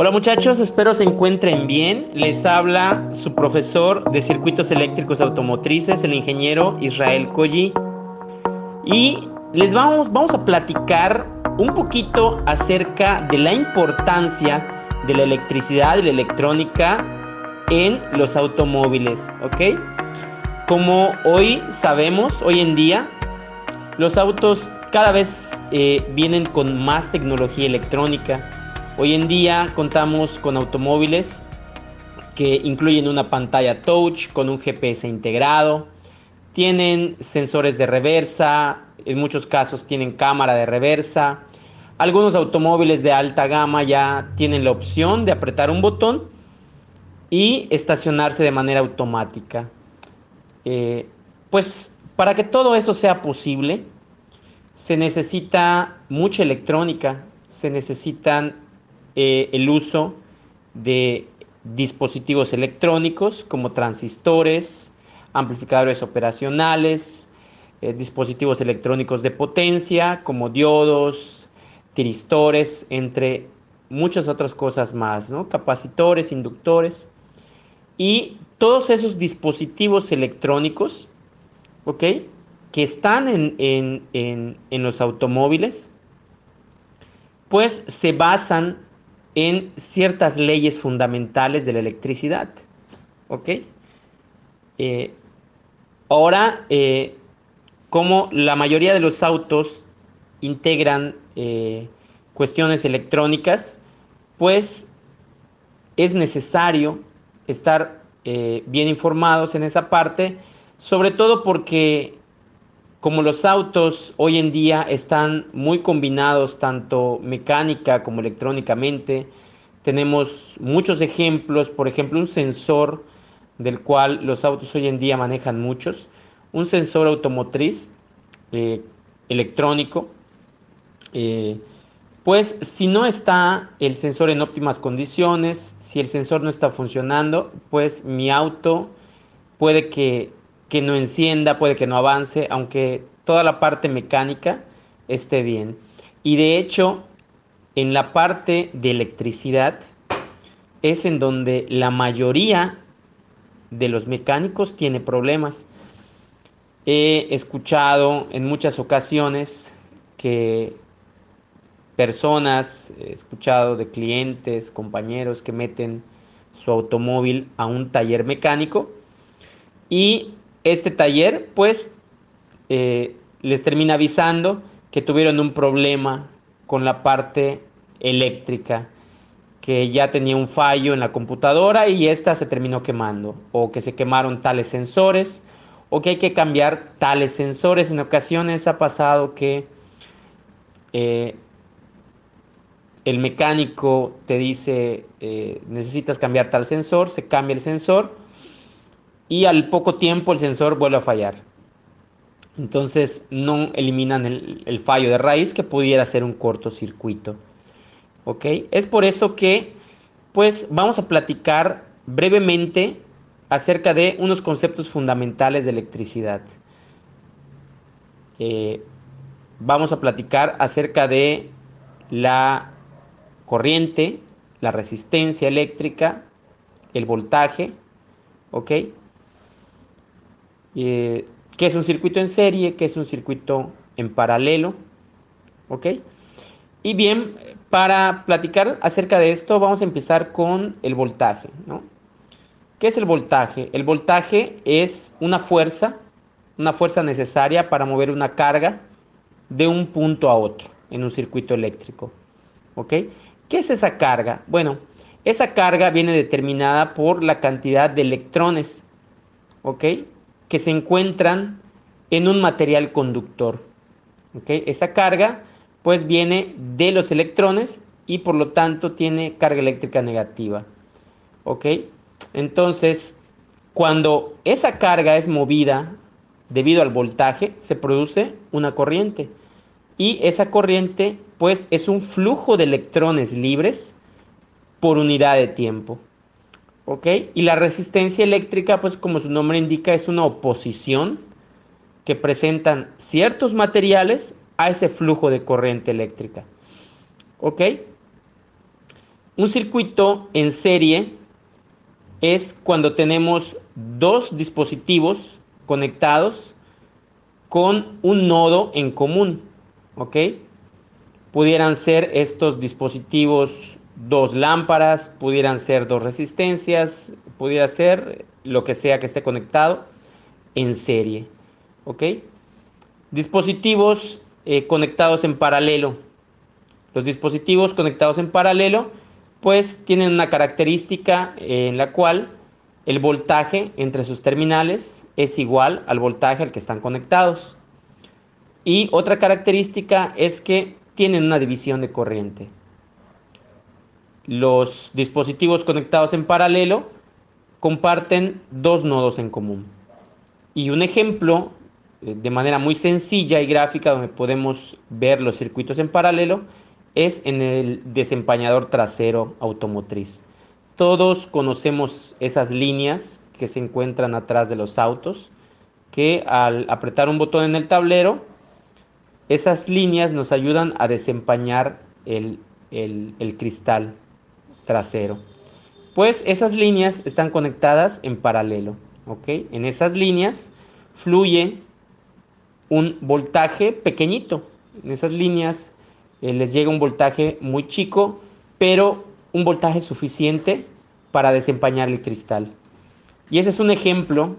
Hola muchachos, espero se encuentren bien. Les habla su profesor de circuitos eléctricos automotrices, el ingeniero Israel Colli. Y les vamos, vamos a platicar un poquito acerca de la importancia de la electricidad y la electrónica en los automóviles, ¿ok? Como hoy sabemos, hoy en día, los autos cada vez eh, vienen con más tecnología electrónica Hoy en día contamos con automóviles que incluyen una pantalla touch con un GPS integrado, tienen sensores de reversa, en muchos casos tienen cámara de reversa. Algunos automóviles de alta gama ya tienen la opción de apretar un botón y estacionarse de manera automática. Eh, pues para que todo eso sea posible, se necesita mucha electrónica, se necesitan eh, el uso de dispositivos electrónicos como transistores, amplificadores operacionales, eh, dispositivos electrónicos de potencia como diodos, tiristores, entre muchas otras cosas más, ¿no? capacitores, inductores. Y todos esos dispositivos electrónicos. Que están en, en los automóviles, pues se basan en ciertas leyes fundamentales de la electricidad. ¿Ok? Eh, ahora, eh, como la mayoría de los autos integran eh, cuestiones electrónicas, pues es necesario estar bien informados en esa parte, sobre todo porque como los autos hoy en día están muy combinados tanto mecánica como electrónicamente, tenemos muchos ejemplos, por ejemplo un sensor del cual los autos hoy en día manejan muchos, un sensor automotriz eh, electrónico, eh, pues si no está el sensor en óptimas condiciones, si el sensor no está funcionando, pues mi auto puede que que no encienda, puede que no avance, aunque toda la parte mecánica esté bien. Y de hecho, en la parte de electricidad es en donde la mayoría de los mecánicos tiene problemas. He escuchado en muchas ocasiones que personas, he escuchado de clientes, compañeros que meten su automóvil a un taller mecánico y este taller pues eh, les termina avisando que tuvieron un problema con la parte eléctrica, que ya tenía un fallo en la computadora y esta se terminó quemando, o que se quemaron tales sensores, o que hay que cambiar tales sensores. En ocasiones ha pasado que eh, el mecánico te dice eh, necesitas cambiar tal sensor, se cambia el sensor y al poco tiempo el sensor vuelve a fallar. Entonces no eliminan el, fallo de raíz que pudiera ser un cortocircuito. ¿Ok? Es por eso que pues vamos a platicar brevemente acerca de unos conceptos fundamentales de electricidad. Eh, vamos a platicar acerca de la corriente, la resistencia eléctrica, el voltaje, ¿ok? Eh, qué es un circuito en serie, qué es un circuito en paralelo. ¿Ok? Y bien, para platicar acerca de esto, vamos a empezar con el voltaje. ¿no? ¿Qué es el voltaje? El voltaje es una fuerza, una fuerza necesaria para mover una carga de un punto a otro en un circuito eléctrico. ¿Ok? ¿Qué es esa carga? Bueno, esa carga viene determinada por la cantidad de electrones. ¿Ok? Que se encuentran en un material conductor. Esa carga pues viene de los electrones y por lo tanto tiene carga eléctrica negativa. Entonces, cuando esa carga es movida debido al voltaje, se produce una corriente. Y esa corriente pues es un flujo de electrones libres por unidad de tiempo. ¿Ok? Y la resistencia eléctrica, pues como su nombre indica, es una oposición que presentan ciertos materiales a ese flujo de corriente eléctrica, ¿ok? Un circuito en serie es cuando tenemos dos dispositivos conectados con un nodo en común, ¿ok? Pudieran ser estos dispositivos dos lámparas, pudieran ser dos resistencias, pudiera ser lo que sea que esté conectado en serie, ¿ok? Dispositivos eh, conectados en paralelo. Los dispositivos conectados en paralelo pues tienen una característica en la cual el voltaje entre sus terminales es igual al voltaje al que están conectados. Y otra característica es que tienen una división de corriente. Los dispositivos conectados en paralelo comparten dos nodos en común. Y un ejemplo eh, de manera muy sencilla y gráfica donde podemos ver los circuitos en paralelo es en el desempañador trasero automotriz. Todos conocemos esas líneas que se encuentran atrás de los autos, que al apretar un botón en el tablero, esas líneas nos ayudan a desempañar el, cristal trasero. Pues esas líneas están conectadas en paralelo. En esas líneas fluye un voltaje pequeñito. En esas líneas eh, les llega un voltaje muy chico, pero un voltaje suficiente para desempañar el cristal. Y ese es un ejemplo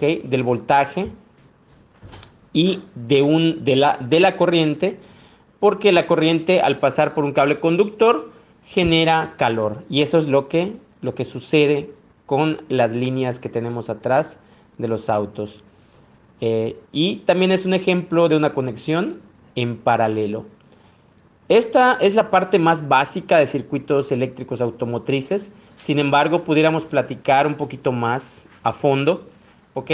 del voltaje y de, un, de, la, de la corriente, porque la corriente al pasar por un cable conductor genera calor. Y eso es lo que, lo que sucede con las líneas que tenemos atrás de los autos. Eh, y también es un ejemplo de una conexión en paralelo. Esta es la parte más básica de circuitos eléctricos automotrices. Sin embargo, pudiéramos platicar un poquito más a fondo, ¿ok?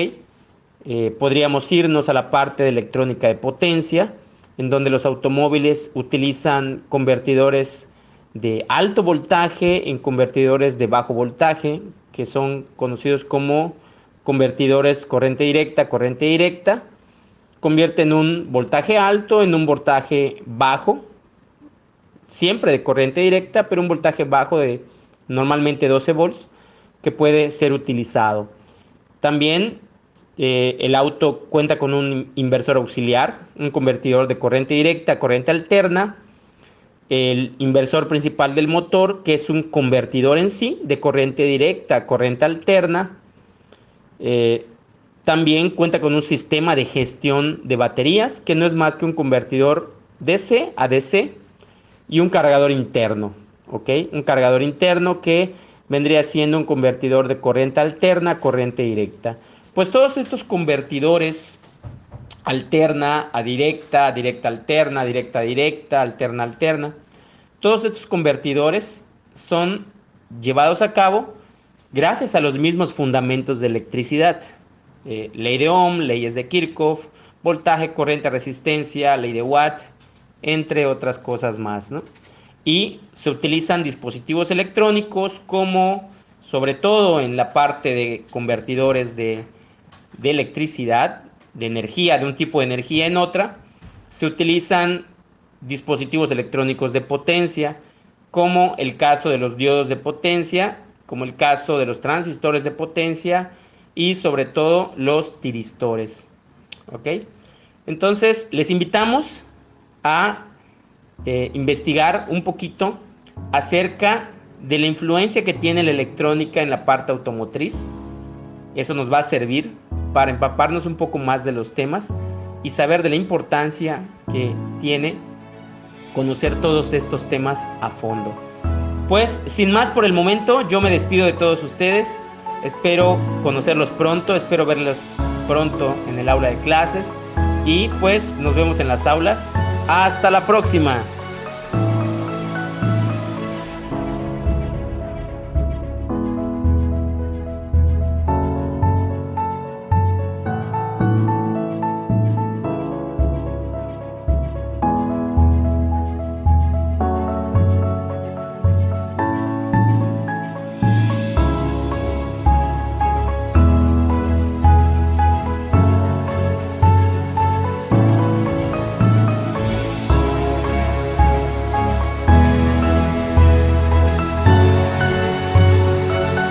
Eh, podríamos irnos a la parte de electrónica de potencia, en donde los automóviles utilizan convertidores de alto voltaje en convertidores de bajo voltaje, que son conocidos como convertidores corriente directa, corriente directa. Convierten un voltaje alto en un voltaje bajo, siempre de corriente directa, pero un voltaje bajo de normalmente 12 volts que puede ser utilizado. También eh, el auto cuenta con un inversor auxiliar, un convertidor de corriente directa corriente alterna, el inversor principal del motor, que es un convertidor en sí de corriente directa a corriente alterna. Eh, también cuenta con un sistema de gestión de baterías, que no es más que un convertidor DC a DC y un cargador interno. Un cargador interno que vendría siendo un convertidor de corriente alterna a corriente directa. Pues todos estos convertidores alterna a directa, directa alterna, directa directa, alterna alterna, todos estos convertidores son llevados a cabo gracias a los mismos fundamentos de electricidad. Eh, ley de Ohm, leyes de Kirchhoff, voltaje, corriente, resistencia, ley de Watt, entre otras cosas más. Y se utilizan dispositivos electrónicos como, sobre todo en la parte de convertidores de electricidad, de energía, de un tipo de energía en otra, se utilizan dispositivos electrónicos de potencia, como el caso de los diodos de potencia, como el caso de los transistores de potencia y sobre todo los tiristores. ¿Ok? Entonces, les invitamos a eh, investigar un poquito acerca de la influencia que tiene la electrónica en la parte automotriz. Eso nos va a servir para empaparnos un poco más de los temas y saber de la importancia que tiene conocer todos estos temas a fondo. Pues sin más por el momento, yo me despido de todos ustedes. Espero conocerlos pronto, espero verlos pronto en el aula de clases y pues nos vemos en las aulas hasta la próxima.